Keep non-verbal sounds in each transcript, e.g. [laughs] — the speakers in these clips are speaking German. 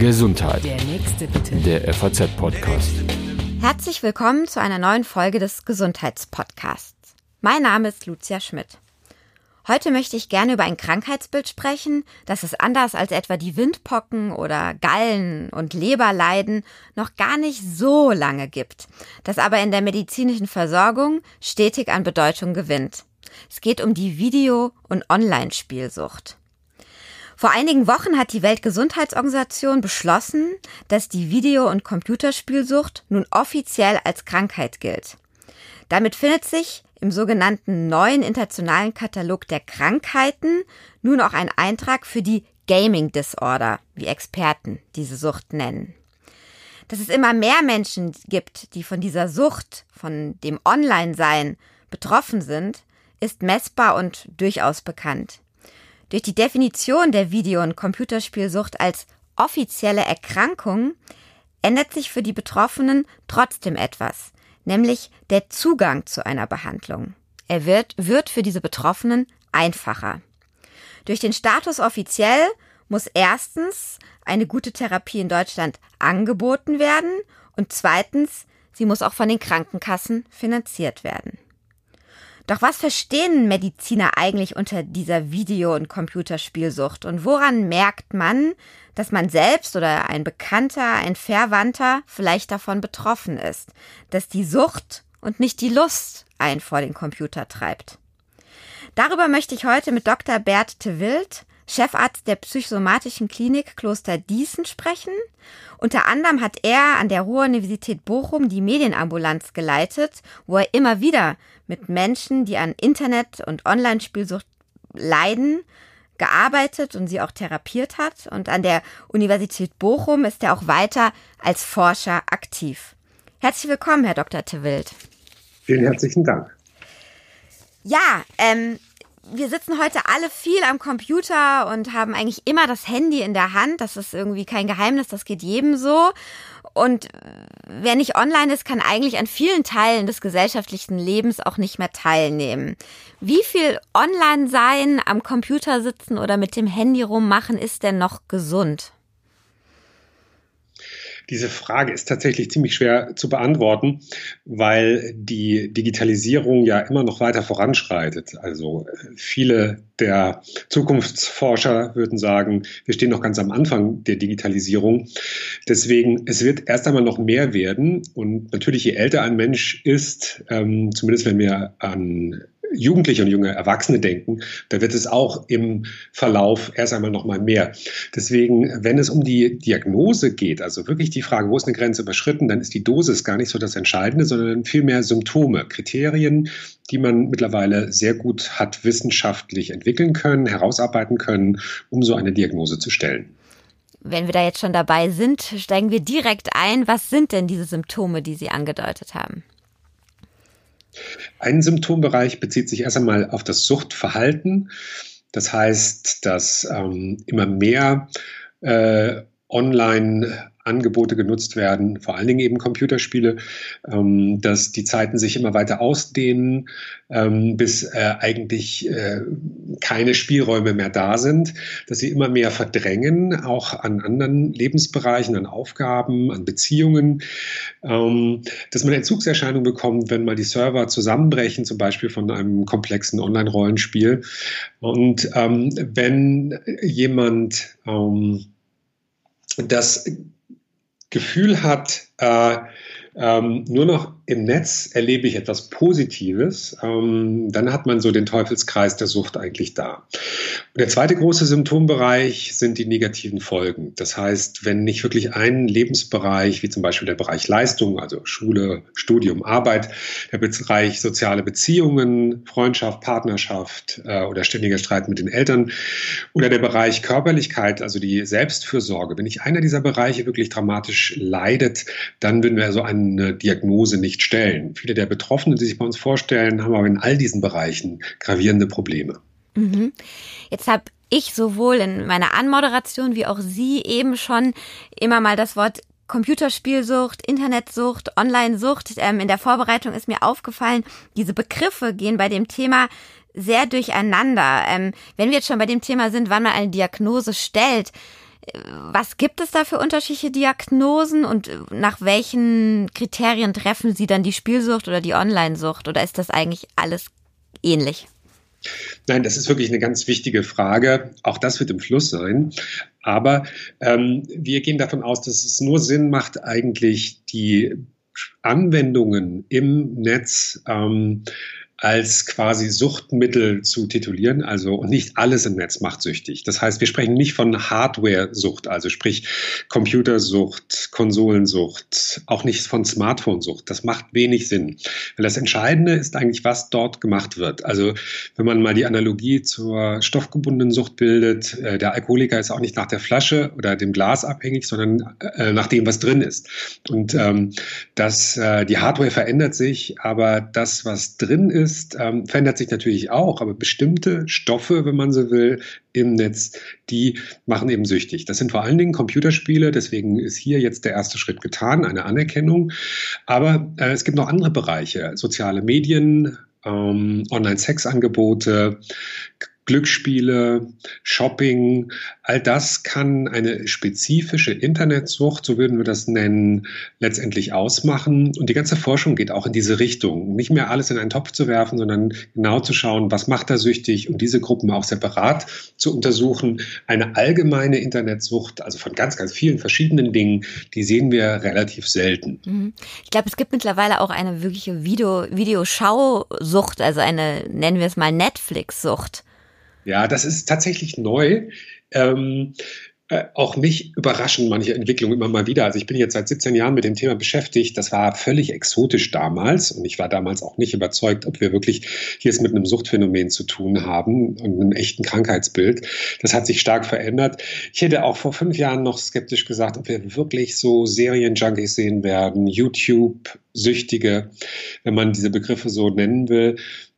Gesundheit. Der nächste bitte. Der FAZ-Podcast. Herzlich willkommen zu einer neuen Folge des Gesundheitspodcasts. Mein Name ist Lucia Schmidt. Heute möchte ich gerne über ein Krankheitsbild sprechen, das es anders als etwa die Windpocken oder Gallen- und Leberleiden noch gar nicht so lange gibt, das aber in der medizinischen Versorgung stetig an Bedeutung gewinnt. Es geht um die Video- und Online-Spielsucht. Vor einigen Wochen hat die Weltgesundheitsorganisation beschlossen, dass die Video- und Computerspielsucht nun offiziell als Krankheit gilt. Damit findet sich im sogenannten neuen internationalen Katalog der Krankheiten nun auch ein Eintrag für die Gaming Disorder, wie Experten diese Sucht nennen. Dass es immer mehr Menschen gibt, die von dieser Sucht, von dem Online-Sein betroffen sind, ist messbar und durchaus bekannt. Durch die Definition der Video- und Computerspielsucht als offizielle Erkrankung ändert sich für die Betroffenen trotzdem etwas, nämlich der Zugang zu einer Behandlung. Er wird, wird für diese Betroffenen einfacher. Durch den Status offiziell muss erstens eine gute Therapie in Deutschland angeboten werden und zweitens, sie muss auch von den Krankenkassen finanziert werden. Doch was verstehen Mediziner eigentlich unter dieser Video- und Computerspielsucht und woran merkt man, dass man selbst oder ein Bekannter, ein Verwandter vielleicht davon betroffen ist, dass die Sucht und nicht die Lust einen vor den Computer treibt? Darüber möchte ich heute mit Dr. Bert Tewild, Chefarzt der psychosomatischen Klinik Kloster Diesen sprechen. Unter anderem hat er an der Ruhr-Universität Bochum die Medienambulanz geleitet, wo er immer wieder mit Menschen, die an Internet- und Online-Spielsucht leiden, gearbeitet und sie auch therapiert hat. Und an der Universität Bochum ist er auch weiter als Forscher aktiv. Herzlich willkommen, Herr Dr. Tewild. Vielen herzlichen Dank. Ja, ähm, wir sitzen heute alle viel am Computer und haben eigentlich immer das Handy in der Hand. Das ist irgendwie kein Geheimnis, das geht jedem so. Und wer nicht online ist, kann eigentlich an vielen Teilen des gesellschaftlichen Lebens auch nicht mehr teilnehmen. Wie viel online sein, am Computer sitzen oder mit dem Handy rummachen ist denn noch gesund? Diese Frage ist tatsächlich ziemlich schwer zu beantworten, weil die Digitalisierung ja immer noch weiter voranschreitet. Also viele der Zukunftsforscher würden sagen, wir stehen noch ganz am Anfang der Digitalisierung. Deswegen, es wird erst einmal noch mehr werden. Und natürlich, je älter ein Mensch ist, ähm, zumindest wenn wir an Jugendliche und junge Erwachsene denken, da wird es auch im Verlauf erst einmal noch mal mehr. Deswegen, wenn es um die Diagnose geht, also wirklich die Frage, wo ist eine Grenze überschritten, dann ist die Dosis gar nicht so das Entscheidende, sondern vielmehr Symptome, Kriterien, die man mittlerweile sehr gut hat wissenschaftlich entwickeln können, herausarbeiten können, um so eine Diagnose zu stellen. Wenn wir da jetzt schon dabei sind, steigen wir direkt ein. Was sind denn diese Symptome, die Sie angedeutet haben? Ein Symptombereich bezieht sich erst einmal auf das Suchtverhalten. Das heißt, dass ähm, immer mehr äh, online Angebote genutzt werden, vor allen Dingen eben Computerspiele, ähm, dass die Zeiten sich immer weiter ausdehnen, ähm, bis äh, eigentlich äh, keine Spielräume mehr da sind, dass sie immer mehr verdrängen, auch an anderen Lebensbereichen, an Aufgaben, an Beziehungen, ähm, dass man Entzugserscheinungen bekommt, wenn mal die Server zusammenbrechen, zum Beispiel von einem komplexen Online-Rollenspiel. Und ähm, wenn jemand ähm, das Gefühl hat, äh, ähm, nur noch im Netz erlebe ich etwas Positives, ähm, dann hat man so den Teufelskreis der Sucht eigentlich da. Und der zweite große Symptombereich sind die negativen Folgen. Das heißt, wenn nicht wirklich ein Lebensbereich, wie zum Beispiel der Bereich Leistung, also Schule, Studium, Arbeit, der Bereich soziale Beziehungen, Freundschaft, Partnerschaft äh, oder ständiger Streit mit den Eltern oder der Bereich Körperlichkeit, also die Selbstfürsorge, wenn nicht einer dieser Bereiche wirklich dramatisch leidet, dann würden wir so eine Diagnose nicht stellen. Viele der Betroffenen, die sich bei uns vorstellen, haben aber in all diesen Bereichen gravierende Probleme. Mhm. Jetzt habe ich sowohl in meiner Anmoderation wie auch Sie eben schon immer mal das Wort Computerspielsucht, Internetsucht, Online-Sucht. Ähm, in der Vorbereitung ist mir aufgefallen, diese Begriffe gehen bei dem Thema sehr durcheinander. Ähm, wenn wir jetzt schon bei dem Thema sind, wann man eine Diagnose stellt, Was gibt es da für unterschiedliche Diagnosen und nach welchen Kriterien treffen Sie dann die Spielsucht oder die Online-Sucht oder ist das eigentlich alles ähnlich? Nein, das ist wirklich eine ganz wichtige Frage. Auch das wird im Fluss sein. Aber ähm, wir gehen davon aus, dass es nur Sinn macht, eigentlich die Anwendungen im Netz ähm, als quasi Suchtmittel zu titulieren. Also nicht alles im Netz macht süchtig. Das heißt, wir sprechen nicht von Hardware-Sucht, also sprich Computersucht, Konsolensucht, auch nicht von Smartphone-Sucht. Das macht wenig Sinn. Weil das Entscheidende ist eigentlich, was dort gemacht wird. Also wenn man mal die Analogie zur stoffgebundenen Sucht bildet, äh, der Alkoholiker ist auch nicht nach der Flasche oder dem Glas abhängig, sondern äh, nach dem, was drin ist. Und ähm, das, äh, die Hardware verändert sich, aber das, was drin ist, ist, ähm, verändert sich natürlich auch, aber bestimmte Stoffe, wenn man so will, im Netz, die machen eben süchtig. Das sind vor allen Dingen Computerspiele, deswegen ist hier jetzt der erste Schritt getan, eine Anerkennung. Aber äh, es gibt noch andere Bereiche, soziale Medien, ähm, Online-Sex-Angebote, Glücksspiele, Shopping, all das kann eine spezifische Internetsucht, so würden wir das nennen, letztendlich ausmachen. Und die ganze Forschung geht auch in diese Richtung. Nicht mehr alles in einen Topf zu werfen, sondern genau zu schauen, was macht da süchtig und diese Gruppen auch separat zu untersuchen. Eine allgemeine Internetsucht, also von ganz, ganz vielen verschiedenen Dingen, die sehen wir relativ selten. Mhm. Ich glaube, es gibt mittlerweile auch eine wirkliche Video, Videoschausucht, also eine, nennen wir es mal Netflix-Sucht. Ja, das ist tatsächlich neu. Ähm, äh, auch mich überraschen manche Entwicklungen immer mal wieder. Also ich bin jetzt seit 17 Jahren mit dem Thema beschäftigt. Das war völlig exotisch damals und ich war damals auch nicht überzeugt, ob wir wirklich hier es mit einem Suchtphänomen zu tun haben und einem echten Krankheitsbild. Das hat sich stark verändert. Ich hätte auch vor fünf Jahren noch skeptisch gesagt, ob wir wirklich so Serienjunkies sehen werden, YouTube-Süchtige, wenn man diese Begriffe so nennen will.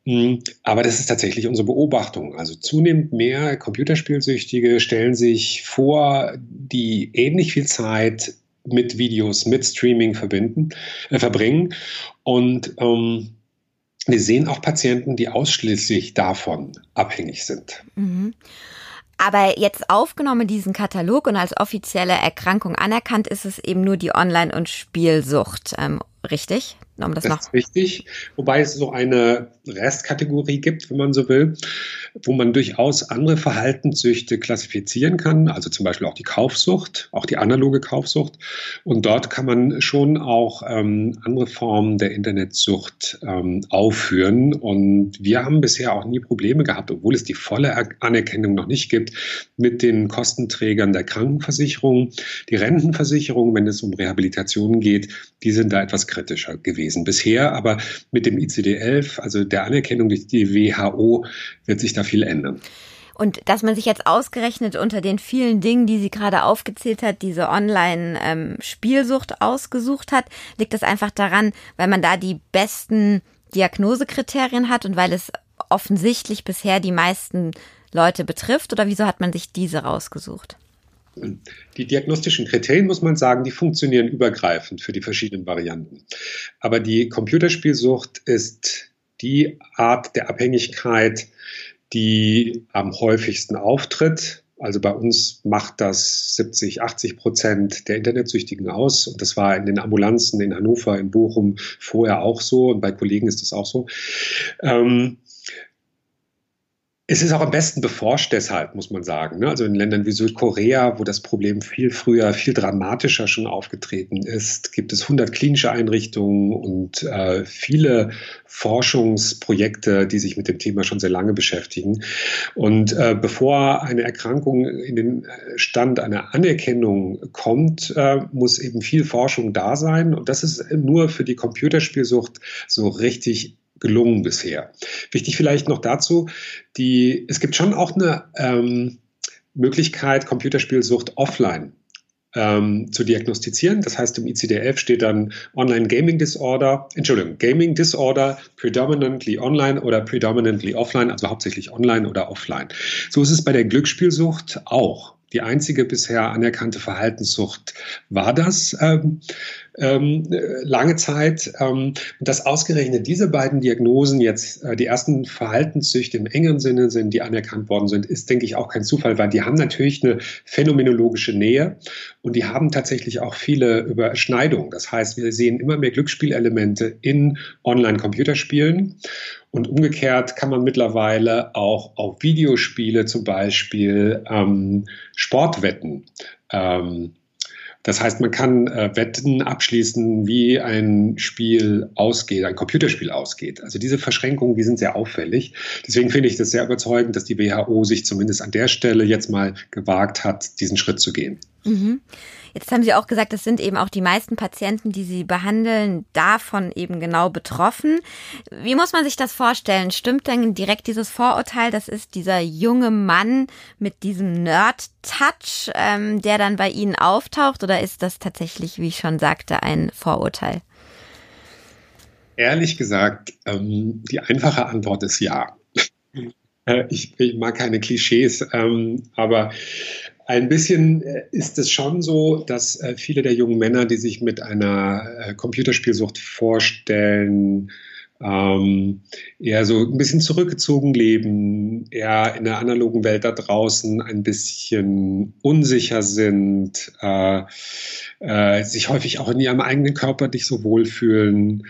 Mhm. Aber das ist tatsächlich unsere Beobachtung. Also zunehmend mehr Computerspielsüchtige stellen sich vor, die ähnlich viel Zeit mit Videos, mit Streaming verbinden, äh, verbringen. Und ähm, wir sehen auch Patienten, die ausschließlich davon abhängig sind. Mhm. Aber jetzt aufgenommen diesen Katalog und als offizielle Erkrankung anerkannt ist es eben nur die Online- und Spielsucht, ähm, richtig? Um das, das ist richtig, wobei es so eine Restkategorie gibt, wenn man so will, wo man durchaus andere Verhaltenssüchte klassifizieren kann, also zum Beispiel auch die Kaufsucht, auch die analoge Kaufsucht. Und dort kann man schon auch ähm, andere Formen der Internetsucht ähm, aufführen. Und wir haben bisher auch nie Probleme gehabt, obwohl es die volle Anerkennung noch nicht gibt, mit den Kostenträgern der Krankenversicherung. Die Rentenversicherung, wenn es um Rehabilitation geht, die sind da etwas kritischer gewesen bisher. Aber mit dem ICD-11, also der Anerkennung durch die WHO, wird sich da viel ändern. Und dass man sich jetzt ausgerechnet unter den vielen Dingen, die sie gerade aufgezählt hat, diese Online-Spielsucht ähm, ausgesucht hat, liegt das einfach daran, weil man da die besten Diagnosekriterien hat und weil es offensichtlich bisher die meisten Leute betrifft? Oder wieso hat man sich diese rausgesucht? Die diagnostischen Kriterien, muss man sagen, die funktionieren übergreifend für die verschiedenen Varianten. Aber die Computerspielsucht ist die Art der Abhängigkeit, die am häufigsten auftritt. Also bei uns macht das 70, 80 Prozent der Internetsüchtigen aus. Und das war in den Ambulanzen in Hannover, in Bochum vorher auch so. Und bei Kollegen ist das auch so. Ähm, es ist auch am besten beforscht deshalb, muss man sagen. Ne? Also in Ländern wie Südkorea, wo das Problem viel früher, viel dramatischer schon aufgetreten ist, gibt es 100 klinische Einrichtungen und äh, viele Forschungsprojekte, die sich mit dem Thema schon sehr lange beschäftigen. Und äh, bevor eine Erkrankung in den Stand einer Anerkennung kommt, äh, muss eben viel Forschung da sein. Und das ist nur für die Computerspielsucht so richtig gelungen bisher. Wichtig vielleicht noch dazu, die, es gibt schon auch eine ähm, Möglichkeit, Computerspielsucht offline ähm, zu diagnostizieren. Das heißt, im ICD-11 steht dann Online Gaming Disorder, Entschuldigung, Gaming Disorder predominantly online oder predominantly offline, also hauptsächlich online oder offline. So ist es bei der Glücksspielsucht auch. Die einzige bisher anerkannte Verhaltenssucht war das. Ähm, ähm, lange Zeit. Ähm, dass ausgerechnet diese beiden Diagnosen jetzt äh, die ersten Verhaltenssüchte im engeren Sinne sind, die anerkannt worden sind, ist, denke ich, auch kein Zufall, weil die haben natürlich eine phänomenologische Nähe und die haben tatsächlich auch viele Überschneidungen. Das heißt, wir sehen immer mehr Glücksspielelemente in Online-Computerspielen. Und umgekehrt kann man mittlerweile auch auf Videospiele zum Beispiel ähm, Sportwetten ähm, das heißt, man kann äh, Wetten abschließen, wie ein Spiel ausgeht, ein Computerspiel ausgeht. Also diese Verschränkungen, die sind sehr auffällig. Deswegen finde ich das sehr überzeugend, dass die WHO sich zumindest an der Stelle jetzt mal gewagt hat, diesen Schritt zu gehen. Mhm. Jetzt haben Sie auch gesagt, das sind eben auch die meisten Patienten, die Sie behandeln, davon eben genau betroffen. Wie muss man sich das vorstellen? Stimmt denn direkt dieses Vorurteil, das ist dieser junge Mann mit diesem Nerd-Touch, ähm, der dann bei Ihnen auftaucht, oder ist das tatsächlich, wie ich schon sagte, ein Vorurteil? Ehrlich gesagt, ähm, die einfache Antwort ist ja. [laughs] Äh, ich, ich, mag keine Klischees, ähm, aber ein bisschen äh, ist es schon so, dass äh, viele der jungen Männer, die sich mit einer äh, Computerspielsucht vorstellen, ähm, eher so ein bisschen zurückgezogen leben, eher in der analogen Welt da draußen ein bisschen unsicher sind, äh, äh, sich häufig auch in ihrem eigenen Körper nicht so wohlfühlen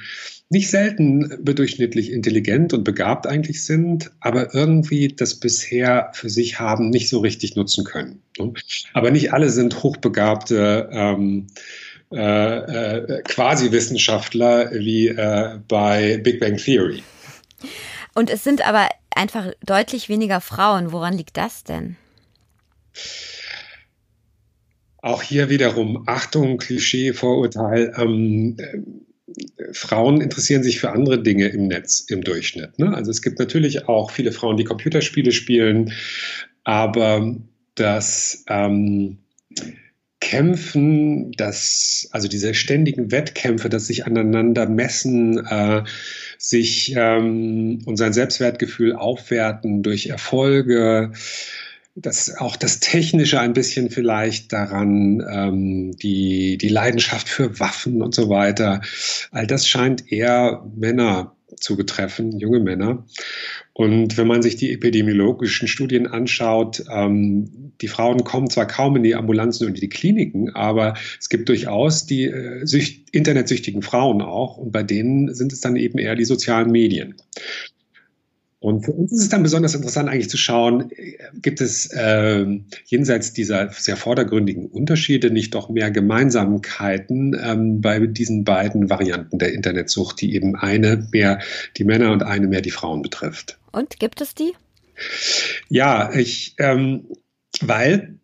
nicht selten bedurchschnittlich intelligent und begabt eigentlich sind, aber irgendwie das bisher für sich haben nicht so richtig nutzen können. Ne? Aber nicht alle sind hochbegabte ähm, äh, äh, Quasi-Wissenschaftler wie äh, bei Big Bang Theory. Und es sind aber einfach deutlich weniger Frauen. Woran liegt das denn? Auch hier wiederum Achtung, Klischee, Vorurteil. Ähm, Frauen interessieren sich für andere Dinge im Netz im Durchschnitt. Ne? Also es gibt natürlich auch viele Frauen, die Computerspiele spielen, aber das ähm, Kämpfen, das, also diese ständigen Wettkämpfe, das sich aneinander messen, äh, sich ähm, und sein Selbstwertgefühl aufwerten durch Erfolge, das auch das Technische ein bisschen vielleicht daran, ähm, die, die Leidenschaft für Waffen und so weiter. All das scheint eher Männer zu betreffen, junge Männer. Und wenn man sich die epidemiologischen Studien anschaut, ähm, die Frauen kommen zwar kaum in die Ambulanzen und in die Kliniken, aber es gibt durchaus die äh, internetsüchtigen Frauen auch und bei denen sind es dann eben eher die sozialen Medien. Und für uns ist es dann besonders interessant eigentlich zu schauen, gibt es äh, jenseits dieser sehr vordergründigen Unterschiede nicht doch mehr Gemeinsamkeiten ähm, bei diesen beiden Varianten der Internetsucht, die eben eine mehr die Männer und eine mehr die Frauen betrifft. Und gibt es die? Ja, ich, ähm, weil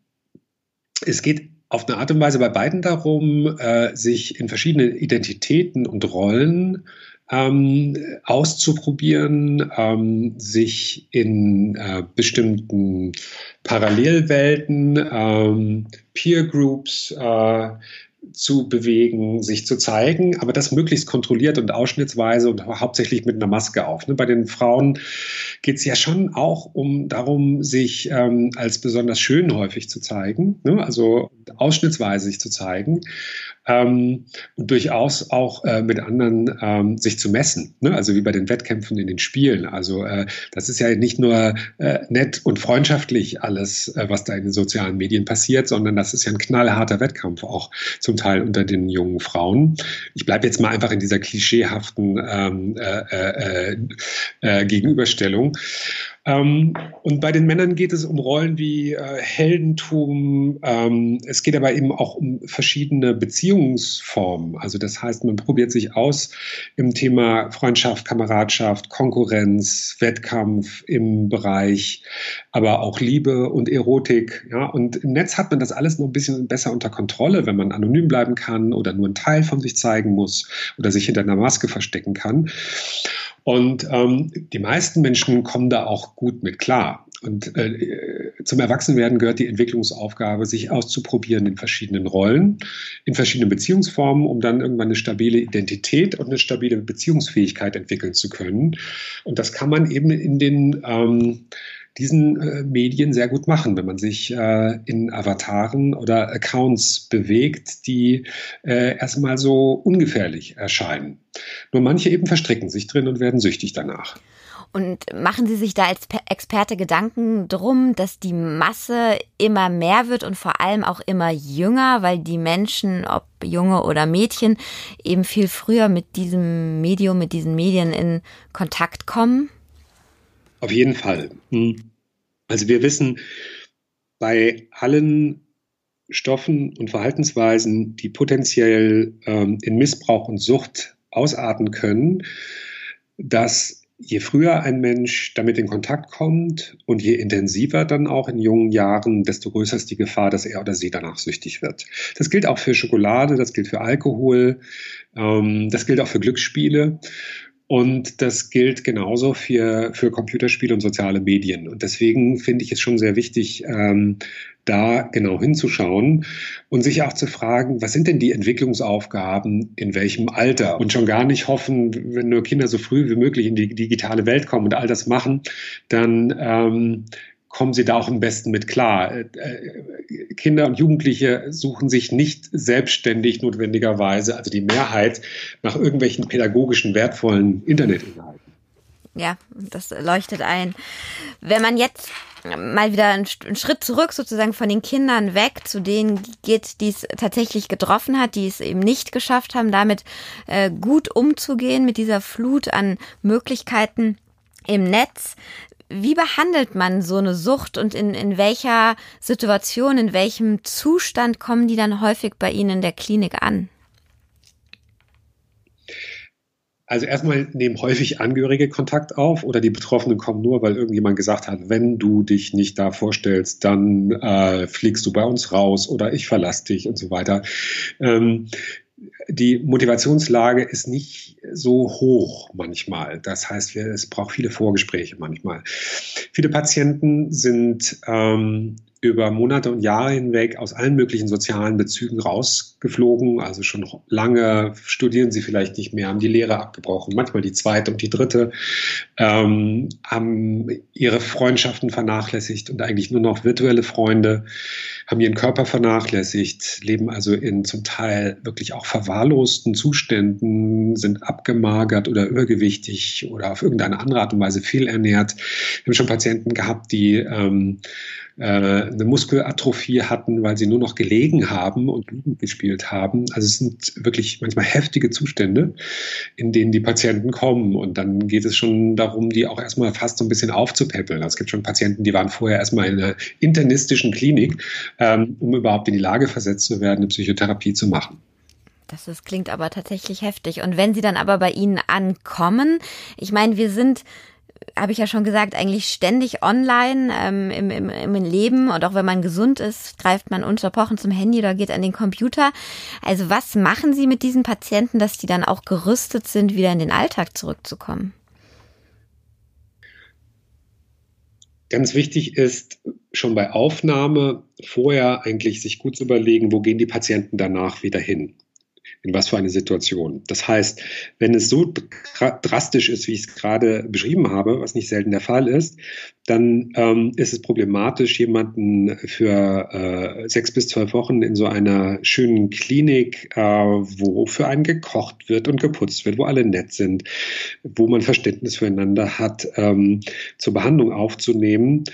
es geht auf eine Art und Weise bei beiden darum, äh, sich in verschiedenen Identitäten und Rollen ähm, auszuprobieren, ähm, sich in äh, bestimmten Parallelwelten, ähm, Peer Groups äh, zu bewegen, sich zu zeigen, aber das möglichst kontrolliert und ausschnittsweise und hauptsächlich mit einer Maske auf. Ne? Bei den Frauen geht es ja schon auch um darum, sich ähm, als besonders schön häufig zu zeigen, ne? also ausschnittsweise sich zu zeigen ähm, durchaus auch äh, mit anderen ähm, sich zu messen. Ne? Also wie bei den Wettkämpfen in den Spielen. Also äh, das ist ja nicht nur äh, nett und freundschaftlich alles, äh, was da in den sozialen Medien passiert, sondern das ist ja ein knallharter Wettkampf auch zum Teil unter den jungen Frauen. Ich bleibe jetzt mal einfach in dieser klischeehaften ähm, äh, äh, äh, äh Gegenüberstellung. Ähm, und bei den Männern geht es um Rollen wie äh, Heldentum. Ähm, es geht aber eben auch um verschiedene Beziehungsformen. Also das heißt, man probiert sich aus im Thema Freundschaft, Kameradschaft, Konkurrenz, Wettkampf im Bereich, aber auch Liebe und Erotik. Ja? Und im Netz hat man das alles noch ein bisschen besser unter Kontrolle, wenn man anonym bleiben kann oder nur einen Teil von sich zeigen muss oder sich hinter einer Maske verstecken kann. Und ähm, die meisten Menschen kommen da auch gut mit klar. Und äh, zum Erwachsenwerden gehört die Entwicklungsaufgabe, sich auszuprobieren in verschiedenen Rollen, in verschiedenen Beziehungsformen, um dann irgendwann eine stabile Identität und eine stabile Beziehungsfähigkeit entwickeln zu können. Und das kann man eben in den ähm, diesen äh, Medien sehr gut machen, wenn man sich äh, in Avataren oder Accounts bewegt, die äh, erstmal so ungefährlich erscheinen. Nur manche eben verstricken sich drin und werden süchtig danach. Und machen Sie sich da als Experte Gedanken drum, dass die Masse immer mehr wird und vor allem auch immer jünger, weil die Menschen, ob Junge oder Mädchen, eben viel früher mit diesem Medium, mit diesen Medien in Kontakt kommen? Auf jeden Fall. Hm. Also wir wissen, bei allen Stoffen und Verhaltensweisen, die potenziell ähm, in Missbrauch und Sucht ausarten können, dass je früher ein Mensch damit in Kontakt kommt und je intensiver dann auch in jungen Jahren, desto größer ist die Gefahr, dass er oder sie danach süchtig wird. Das gilt auch für Schokolade, das gilt für Alkohol, ähm, das gilt auch für Glücksspiele. Und das gilt genauso für, für Computerspiele und soziale Medien. Und deswegen finde ich es schon sehr wichtig, ähm, da genau hinzuschauen und sich auch zu fragen, was sind denn die Entwicklungsaufgaben in welchem Alter? Und schon gar nicht hoffen, wenn nur Kinder so früh wie möglich in die digitale Welt kommen und all das machen, dann ähm, kommen sie da auch am besten mit klar. Äh, äh, Kinder und Jugendliche suchen sich nicht selbstständig notwendigerweise, also die Mehrheit, nach irgendwelchen pädagogischen wertvollen Internetinhalten. Ja, das leuchtet ein. Wenn man jetzt mal wieder einen, Schritt zurück sozusagen von den Kindern weg zu denen geht, die es tatsächlich getroffen hat, die es eben nicht geschafft haben, damit äh, gut umzugehen mit dieser Flut an Möglichkeiten im Netz. Wie behandelt man so eine Sucht und in, in welcher Situation, in welchem Zustand kommen die dann häufig bei Ihnen in der Klinik an? Also erstmal nehmen häufig Angehörige Kontakt auf oder die Betroffenen kommen nur, weil irgendjemand gesagt hat, wenn du dich nicht da vorstellst, dann äh, fliegst du bei uns raus oder ich verlasse dich und so weiter. Ähm, die Motivationslage ist nicht so hoch manchmal. Das heißt, es braucht viele Vorgespräche manchmal. Viele Patienten sind ähm, über Monate und Jahre hinweg aus allen möglichen sozialen Bezügen rausgeflogen. Also schon lange studieren sie vielleicht nicht mehr, haben die Lehre abgebrochen, manchmal die zweite und die dritte, ähm, haben ihre Freundschaften vernachlässigt und eigentlich nur noch virtuelle Freunde, haben ihren Körper vernachlässigt, leben also in zum Teil wirklich auch verwahrlosten Zuständen, sind abgemagert oder übergewichtig oder auf irgendeine andere Art und Weise fehlernährt. Wir haben schon Patienten gehabt, die ähm, äh, eine Muskelatrophie hatten, weil sie nur noch gelegen haben und Blumen gespielt haben. Also es sind wirklich manchmal heftige Zustände, in denen die Patienten kommen. Und dann geht es schon darum, die auch erstmal fast so ein bisschen aufzupäppeln. Also es gibt schon Patienten, die waren vorher erstmal in einer internistischen Klinik, ähm, um überhaupt in die Lage versetzt zu werden, eine Psychotherapie zu machen. Das ist, klingt aber tatsächlich heftig. Und wenn sie dann aber bei Ihnen ankommen, ich meine, wir sind habe ich ja schon gesagt, eigentlich ständig online ähm, im, im, im Leben und auch wenn man gesund ist, greift man unterbrochen zum Handy oder geht an den Computer. Also was machen Sie mit diesen Patienten, dass die dann auch gerüstet sind, wieder in den Alltag zurückzukommen? Ganz wichtig ist schon bei Aufnahme vorher eigentlich sich gut zu überlegen, wo gehen die Patienten danach wieder hin in was für eine Situation. Das heißt, wenn es so drastisch ist, wie ich es gerade beschrieben habe, was nicht selten der Fall ist, dann ähm, ist es problematisch, jemanden für äh, sechs bis zwölf Wochen in so einer schönen Klinik, äh, wo für einen gekocht wird und geputzt wird, wo alle nett sind, wo man Verständnis füreinander hat, ähm, zur Behandlung aufzunehmen.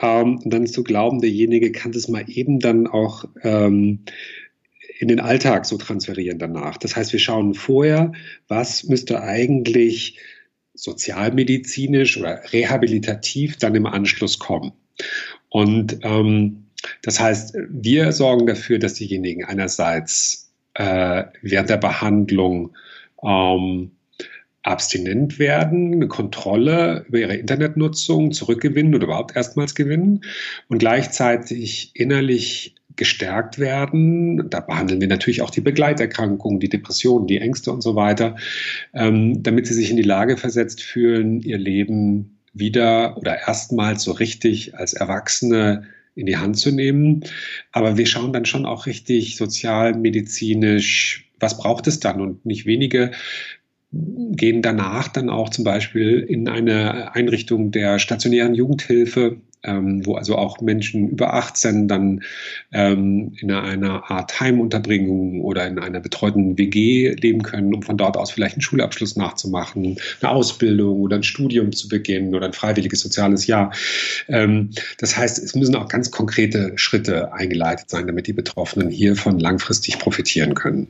Ähm, und dann zu glauben, derjenige kann das mal eben dann auch ähm, in den Alltag so transferieren danach. Das heißt, wir schauen vorher, was müsste eigentlich sozialmedizinisch oder rehabilitativ dann im Anschluss kommen. Und ähm, das heißt, wir sorgen dafür, dass diejenigen einerseits äh, während der Behandlung ähm, abstinent werden, eine Kontrolle über ihre Internetnutzung zurückgewinnen oder überhaupt erstmals gewinnen und gleichzeitig innerlich gestärkt werden. Da behandeln wir natürlich auch die Begleiterkrankungen, die Depressionen, die Ängste und so weiter, ähm, damit sie sich in die Lage versetzt fühlen, ihr Leben wieder oder erstmals so richtig als Erwachsene in die Hand zu nehmen. Aber wir schauen dann schon auch richtig sozialmedizinisch, was braucht es dann und nicht wenige gehen danach dann auch zum Beispiel in eine Einrichtung der stationären Jugendhilfe ähm, wo also auch Menschen über 18 dann ähm, in einer Art Heimunterbringung oder in einer betreuten WG leben können, um von dort aus vielleicht einen Schulabschluss nachzumachen, eine Ausbildung oder ein Studium zu beginnen oder ein freiwilliges soziales Jahr. Ähm, das heißt, es müssen auch ganz konkrete Schritte eingeleitet sein, damit die Betroffenen hiervon langfristig profitieren können.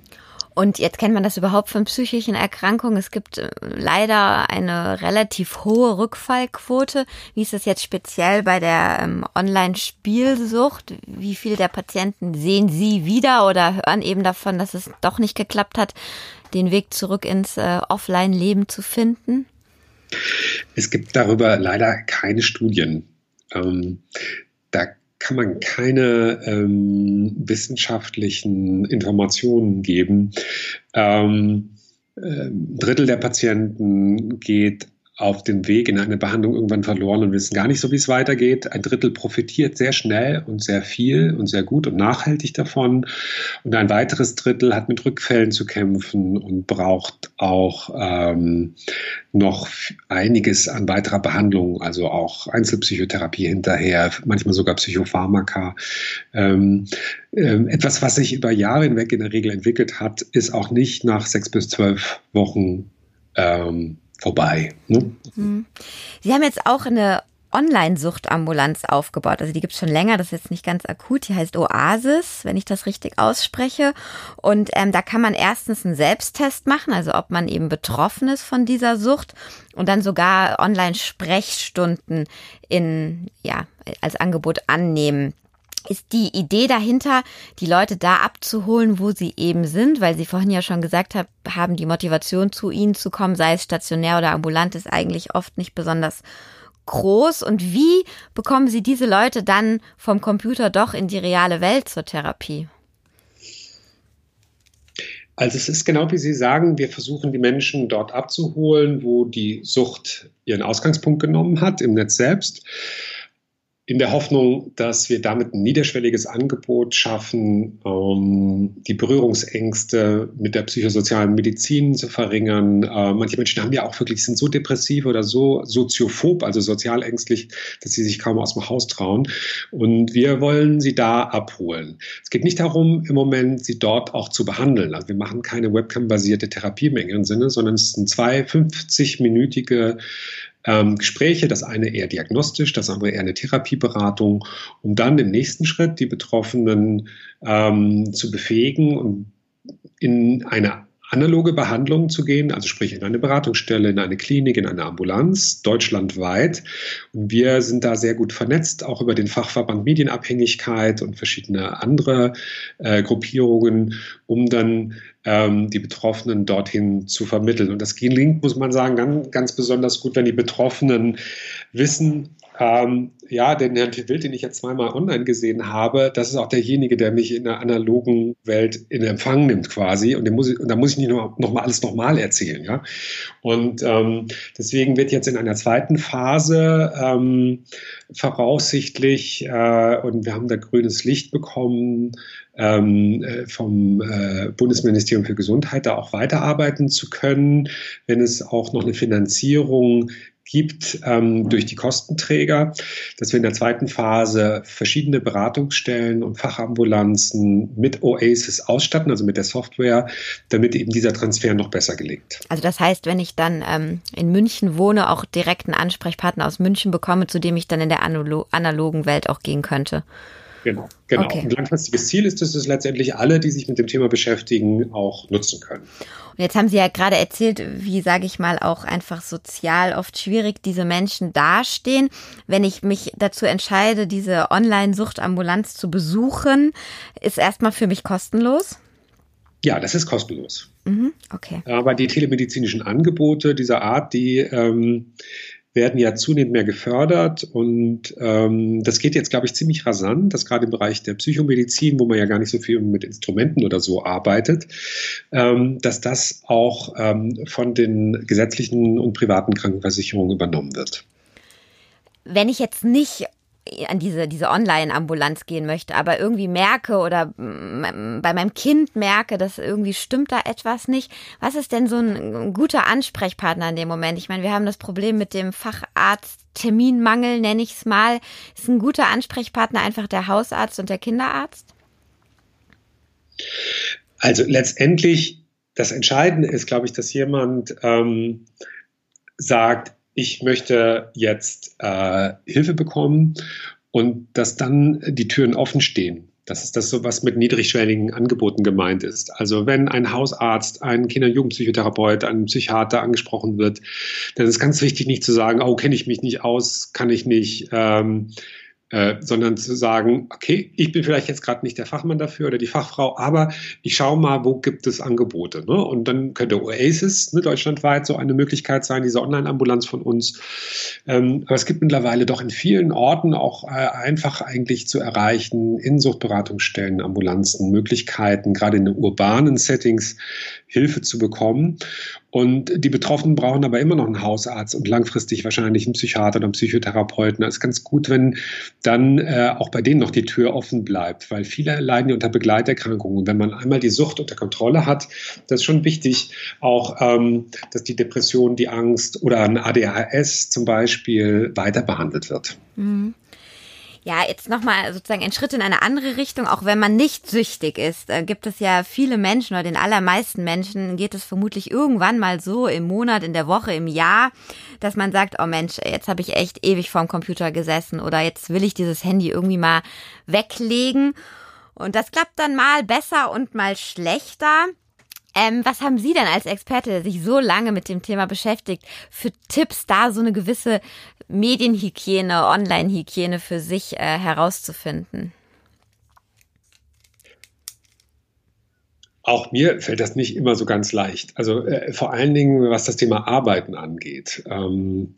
Und jetzt kennt man das überhaupt von psychischen Erkrankungen. Es gibt äh, leider eine relativ hohe Rückfallquote. Wie ist das jetzt speziell bei der ähm, Online-Spielsucht? Wie viele der Patienten sehen Sie wieder oder hören eben davon, dass es doch nicht geklappt hat, den Weg zurück ins äh, Offline-Leben zu finden? Es gibt darüber leider keine Studien. Ähm, da kann man keine ähm, wissenschaftlichen Informationen geben. Ähm, äh, Drittel der Patienten geht auf dem Weg in eine Behandlung irgendwann verloren und wissen gar nicht so, wie es weitergeht. Ein Drittel profitiert sehr schnell und sehr viel und sehr gut und nachhaltig davon. Und ein weiteres Drittel hat mit Rückfällen zu kämpfen und braucht auch ähm, noch einiges an weiterer Behandlung, also auch Einzelpsychotherapie hinterher, manchmal sogar Psychopharmaka. Ähm, ähm, etwas, was sich über Jahre hinweg in der Regel entwickelt hat, ist auch nicht nach sechs bis zwölf Wochen ähm, vorbei. Ne? Mhm. Sie haben jetzt auch eine Online-Suchtambulanz aufgebaut. Also die gibt es schon länger, das ist jetzt nicht ganz akut. Die heißt Oasis, wenn ich das richtig ausspreche. Und ähm, da kann man erstens einen Selbsttest machen, also ob man eben betroffen ist von dieser Sucht und dann sogar Online-Sprechstunden in, ja, als Angebot annehmen ist die Idee dahinter, die Leute da abzuholen, wo sie eben sind, weil Sie vorhin ja schon gesagt haben, die Motivation zu Ihnen zu kommen, sei es stationär oder ambulant, ist eigentlich oft nicht besonders groß. Und wie bekommen Sie diese Leute dann vom Computer doch in die reale Welt zur Therapie? Also es ist genau wie Sie sagen, wir versuchen die Menschen dort abzuholen, wo die Sucht ihren Ausgangspunkt genommen hat, im Netz selbst in der Hoffnung, dass wir damit ein niederschwelliges Angebot schaffen, um die Berührungsängste mit der psychosozialen Medizin zu verringern. Äh, manche Menschen haben ja auch wirklich, sind so depressiv oder so soziophob, also sozial ängstlich, dass sie sich kaum aus dem Haus trauen. Und wir wollen sie da abholen. Es geht nicht darum, im Moment sie dort auch zu behandeln. Also wir machen keine Webcam-basierte Therapie im engeren Sinne, sondern es sind zwei 50-minütige ähm, Gespräche, das eine eher diagnostisch, das andere eher eine Therapieberatung, um dann im nächsten Schritt die Betroffenen ähm, zu befähigen und in eine analoge Behandlung zu gehen, also sprich in eine Beratungsstelle, in eine Klinik, in eine Ambulanz, deutschlandweit. Und wir sind da sehr gut vernetzt, auch über den Fachverband Medienabhängigkeit und verschiedene andere äh, Gruppierungen, um dann ähm, die Betroffenen dorthin zu vermitteln. Und das gelingt, muss man sagen, ganz, ganz besonders gut, wenn die Betroffenen wissen, ähm, ja, den Herrn Wild, den ich jetzt zweimal online gesehen habe, das ist auch derjenige, der mich in der analogen Welt in Empfang nimmt quasi. Und, muss ich, und da muss ich nicht noch, noch mal alles nochmal erzählen. Ja? Und ähm, deswegen wird jetzt in einer zweiten Phase ähm, voraussichtlich, äh, und wir haben da grünes Licht bekommen, ähm, äh, vom äh, Bundesministerium für Gesundheit da auch weiterarbeiten zu können, wenn es auch noch eine Finanzierung gibt ähm, durch die Kostenträger, dass wir in der zweiten Phase verschiedene Beratungsstellen und Fachambulanzen mit Oasis ausstatten, also mit der Software, damit eben dieser Transfer noch besser gelingt. Also das heißt, wenn ich dann ähm, in München wohne, auch direkt einen Ansprechpartner aus München bekomme, zu dem ich dann in der analogen Welt auch gehen könnte. Genau, genau. Okay. Und langfristiges Ziel ist, dass es letztendlich alle, die sich mit dem Thema beschäftigen, auch nutzen können. Und jetzt haben Sie ja gerade erzählt, wie, sage ich mal, auch einfach sozial oft schwierig diese Menschen dastehen. Wenn ich mich dazu entscheide, diese Online-Suchtambulanz zu besuchen, ist erstmal für mich kostenlos? Ja, das ist kostenlos. Mhm, okay. Aber die telemedizinischen Angebote dieser Art, die ähm, werden ja zunehmend mehr gefördert und ähm, das geht jetzt, glaube ich, ziemlich rasant, dass gerade im Bereich der Psychomedizin, wo man ja gar nicht so viel mit Instrumenten oder so arbeitet, ähm, dass das auch ähm, von den gesetzlichen und privaten Krankenversicherungen übernommen wird. Wenn ich jetzt nicht an diese, diese Online-Ambulanz gehen möchte, aber irgendwie merke oder bei meinem Kind merke, dass irgendwie stimmt da etwas nicht. Was ist denn so ein guter Ansprechpartner in dem Moment? Ich meine, wir haben das Problem mit dem Facharzt Terminmangel, nenne ich es mal. Ist ein guter Ansprechpartner einfach der Hausarzt und der Kinderarzt? Also letztendlich, das Entscheidende ist, glaube ich, dass jemand ähm, sagt, ich möchte jetzt äh, Hilfe bekommen und dass dann die Türen offen stehen. Das ist das so, was mit niedrigschwelligen Angeboten gemeint ist. Also wenn ein Hausarzt, ein Kinder- und Jugendpsychotherapeut, ein Psychiater angesprochen wird, dann ist ganz wichtig, nicht zu sagen, oh, kenne ich mich nicht aus, kann ich nicht. Ähm, äh, sondern zu sagen, okay, ich bin vielleicht jetzt gerade nicht der Fachmann dafür oder die Fachfrau, aber ich schaue mal, wo gibt es Angebote. Ne? Und dann könnte Oasis ne, deutschlandweit so eine Möglichkeit sein, diese Online-Ambulanz von uns. Ähm, aber es gibt mittlerweile doch in vielen Orten auch äh, einfach eigentlich zu erreichen, in Suchtberatungsstellen, Ambulanzen, Möglichkeiten, gerade in den urbanen Settings Hilfe zu bekommen. Und die Betroffenen brauchen aber immer noch einen Hausarzt und langfristig wahrscheinlich einen Psychiater oder einen Psychotherapeuten. Es ist ganz gut, wenn dann äh, auch bei denen noch die Tür offen bleibt, weil viele leiden ja unter Begleiterkrankungen. Wenn man einmal die Sucht unter Kontrolle hat, das ist schon wichtig, auch, ähm, dass die Depression, die Angst oder ein ADHS zum Beispiel weiter behandelt wird. Mhm ja, jetzt nochmal sozusagen ein Schritt in eine andere Richtung, auch wenn man nicht süchtig ist, äh, gibt es ja viele Menschen oder den allermeisten Menschen geht es vermutlich irgendwann mal so im Monat, in der Woche, im Jahr, dass man sagt, oh Mensch, jetzt habe ich echt ewig vorm Computer gesessen oder jetzt will ich dieses Handy irgendwie mal weglegen. Und das klappt dann mal besser und mal schlechter. Ähm, was haben Sie denn als Experte, der sich so lange mit dem Thema beschäftigt, für Tipps, da so eine gewisse Medienhygiene, Online-Hygiene für sich äh, herauszufinden? Auch mir fällt das nicht immer so ganz leicht. Also äh, vor allen Dingen, was das Thema Arbeiten angeht. Ähm,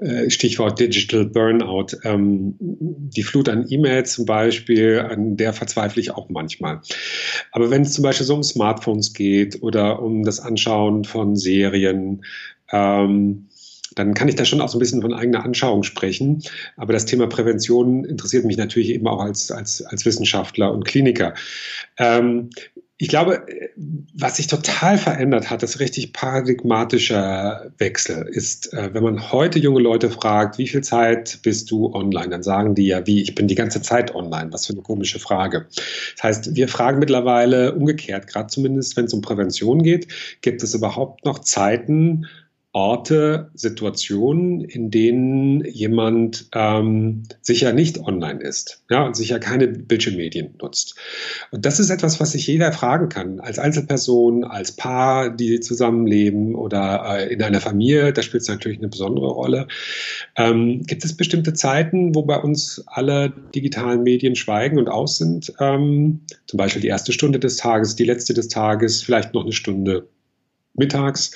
äh, Stichwort Digital Burnout. Ähm, die Flut an E-Mails zum Beispiel, an der verzweifle ich auch manchmal. Aber wenn es zum Beispiel so um Smartphones geht oder um das Anschauen von Serien, ähm, dann kann ich da schon auch so ein bisschen von eigener Anschauung sprechen. Aber das Thema Prävention interessiert mich natürlich eben auch als, als, als Wissenschaftler und Kliniker. Ähm, ich glaube, was sich total verändert hat, das richtig paradigmatischer Wechsel ist, äh, wenn man heute junge Leute fragt, wie viel Zeit bist du online, dann sagen die ja, wie, ich bin die ganze Zeit online. Was für eine komische Frage. Das heißt, wir fragen mittlerweile umgekehrt, gerade zumindest wenn es um Prävention geht, gibt es überhaupt noch Zeiten, Orte, Situationen, in denen jemand ähm, sicher nicht online ist ja, und sicher keine Bildschirmmedien nutzt. Und das ist etwas, was sich jeder fragen kann, als Einzelperson, als Paar, die zusammenleben oder äh, in einer Familie, da spielt es natürlich eine besondere Rolle. Ähm, gibt es bestimmte Zeiten, wo bei uns alle digitalen Medien schweigen und aus sind? Ähm, zum Beispiel die erste Stunde des Tages, die letzte des Tages, vielleicht noch eine Stunde mittags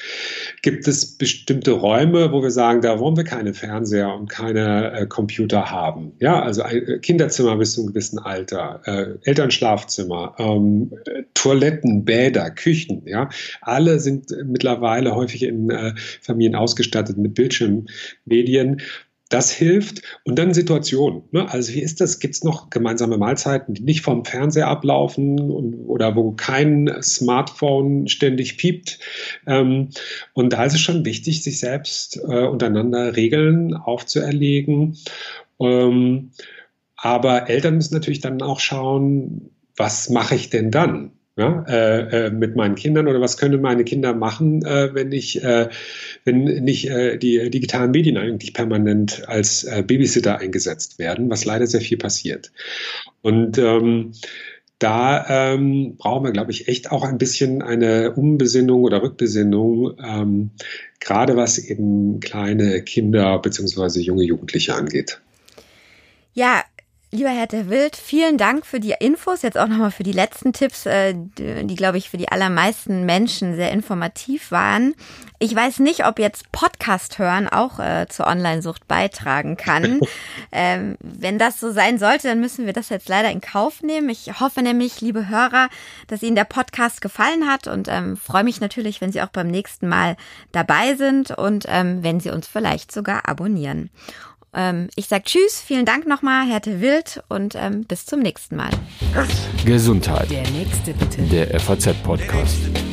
gibt es bestimmte Räume, wo wir sagen, da wollen wir keine Fernseher und keine äh, Computer haben. Ja, also ein äh, Kinderzimmer bis zu einem gewissen Alter, äh, Elternschlafzimmer, ähm, Toiletten, Bäder, Küchen. Ja, alle sind mittlerweile häufig in äh, Familien ausgestattet mit Bildschirmmedien das hilft. Und dann Situationen. Ne? Also wie ist das? Gibt es noch gemeinsame Mahlzeiten, die nicht vom Fernseher ablaufen und, oder wo kein Smartphone ständig piept? Ähm, und da ist es schon wichtig, sich selbst äh, untereinander Regeln aufzuerlegen. Ähm, aber Eltern müssen natürlich dann auch schauen, was mache ich denn dann? Ja, äh, äh, mit meinen Kindern oder was können meine Kinder machen, äh, wenn ich, äh, wenn nicht äh, die digitalen Medien eigentlich permanent als Babysitter eingesetzt werden, was leider sehr viel passiert. Und ähm, da ähm, brauchen wir, glaube ich, echt auch ein bisschen eine Umbesinnung oder Rückbesinnung, ähm, gerade was eben kleine Kinder beziehungsweise junge Jugendliche angeht. Ja, Lieber Herr der Wild, vielen Dank für die Infos, jetzt auch nochmal für die letzten Tipps, äh, die, glaube ich, für die allermeisten Menschen sehr informativ waren. Ich weiß nicht, ob jetzt Podcast hören auch äh, zur Online-Sucht beitragen kann. [laughs] ähm, wenn das so sein sollte, dann müssen wir das jetzt leider in Kauf nehmen. Ich hoffe nämlich, liebe Hörer, dass Ihnen der Podcast gefallen hat und ähm, freue mich natürlich, wenn Sie auch beim nächsten Mal dabei sind und ähm, wenn Sie uns vielleicht sogar abonnieren. Ähm, ich sage Tschüss, vielen Dank nochmal, Härte Wild und ähm, bis zum nächsten Mal. Gesundheit. Der nächste bitte. Der FAZ-Podcast.